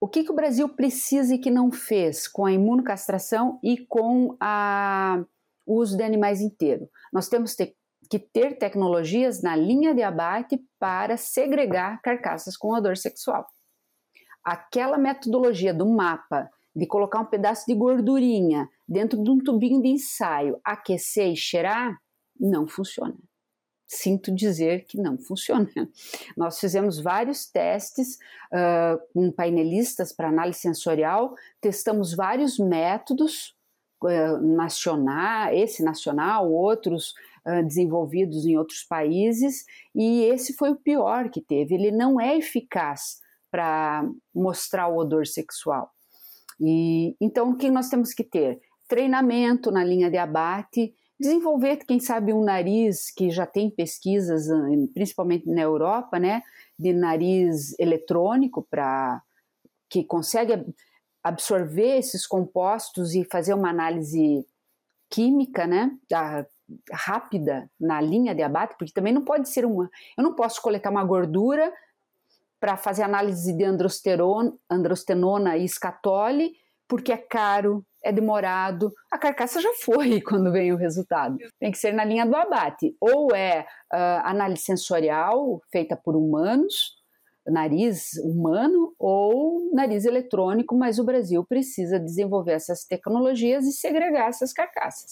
o que, que o Brasil precisa e que não fez com a imunocastração e com a, o uso de animais inteiro? Nós temos que ter tecnologias na linha de abate para segregar carcaças com odor sexual. Aquela metodologia do mapa de colocar um pedaço de gordurinha dentro de um tubinho de ensaio, aquecer e cheirar, não funciona sinto dizer que não funciona. Nós fizemos vários testes uh, com painelistas para análise sensorial, testamos vários métodos uh, nacional, esse nacional, outros uh, desenvolvidos em outros países, e esse foi o pior que teve. Ele não é eficaz para mostrar o odor sexual. E então o que nós temos que ter? Treinamento na linha de abate desenvolver, quem sabe, um nariz que já tem pesquisas, ah, principalmente na Europa, né, de nariz eletrônico para que consegue absorver esses compostos e fazer uma análise química, né, da, rápida na linha de abate, porque também não pode ser uma, eu não posso coletar uma gordura para fazer análise de androsterona, androstenona e escatole, porque é caro, é demorado, a carcaça já foi quando vem o resultado. Tem que ser na linha do abate. Ou é uh, análise sensorial feita por humanos, nariz humano, ou nariz eletrônico, mas o Brasil precisa desenvolver essas tecnologias e segregar essas carcaças.